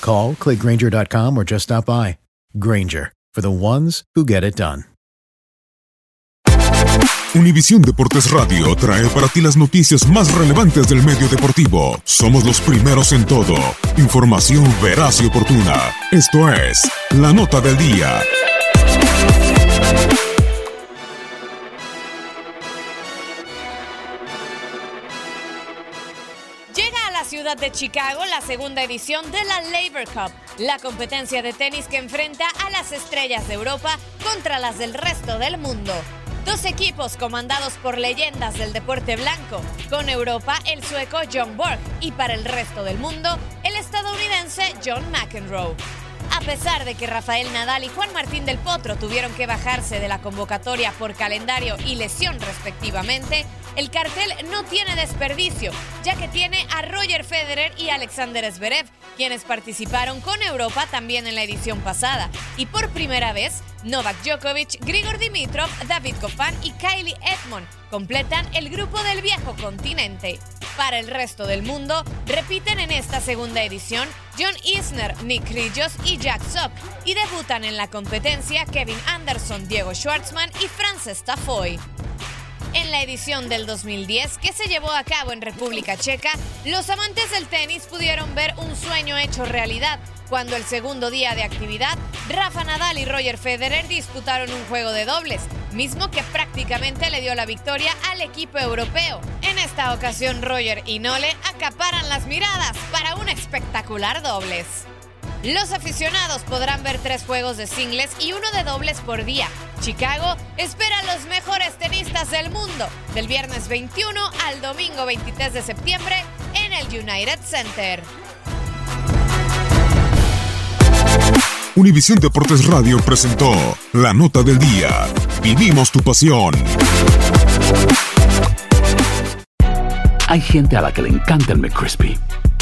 Call, clickgranger.com, or just stop by. Granger, for the ones who get it done. Univisión Deportes Radio trae para ti las noticias más relevantes del medio deportivo. Somos los primeros en todo. Información veraz y oportuna. Esto es La Nota del Día. La ciudad de Chicago la segunda edición de la Labor Cup, la competencia de tenis que enfrenta a las estrellas de Europa contra las del resto del mundo. Dos equipos comandados por leyendas del deporte blanco, con Europa el sueco John Borg y para el resto del mundo el estadounidense John McEnroe. A pesar de que Rafael Nadal y Juan Martín del Potro tuvieron que bajarse de la convocatoria por calendario y lesión respectivamente, el cartel no tiene desperdicio, ya que tiene a Roger Federer y Alexander Zverev, quienes participaron con Europa también en la edición pasada. Y por primera vez, Novak Djokovic, Grigor Dimitrov, David Goffin y Kylie Edmond completan el grupo del viejo continente. Para el resto del mundo, repiten en esta segunda edición John Isner, Nick Kyrgios y Jack Sock, y debutan en la competencia Kevin Anderson, Diego Schwartzman y Frances Tafoy. En la edición del 2010, que se llevó a cabo en República Checa, los amantes del tenis pudieron ver un sueño hecho realidad cuando el segundo día de actividad, Rafa Nadal y Roger Federer disputaron un juego de dobles, mismo que prácticamente le dio la victoria al equipo europeo. En esta ocasión, Roger y Nole acaparan las miradas para un espectacular dobles. Los aficionados podrán ver tres juegos de singles y uno de dobles por día. Chicago espera a los mejores tenistas del mundo del viernes 21 al domingo 23 de septiembre en el United Center. Univisión Deportes Radio presentó La Nota del Día. Vivimos tu pasión. Hay gente a la que le encanta el McCrispy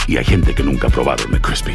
y hay gente que nunca ha probado el McCrispy.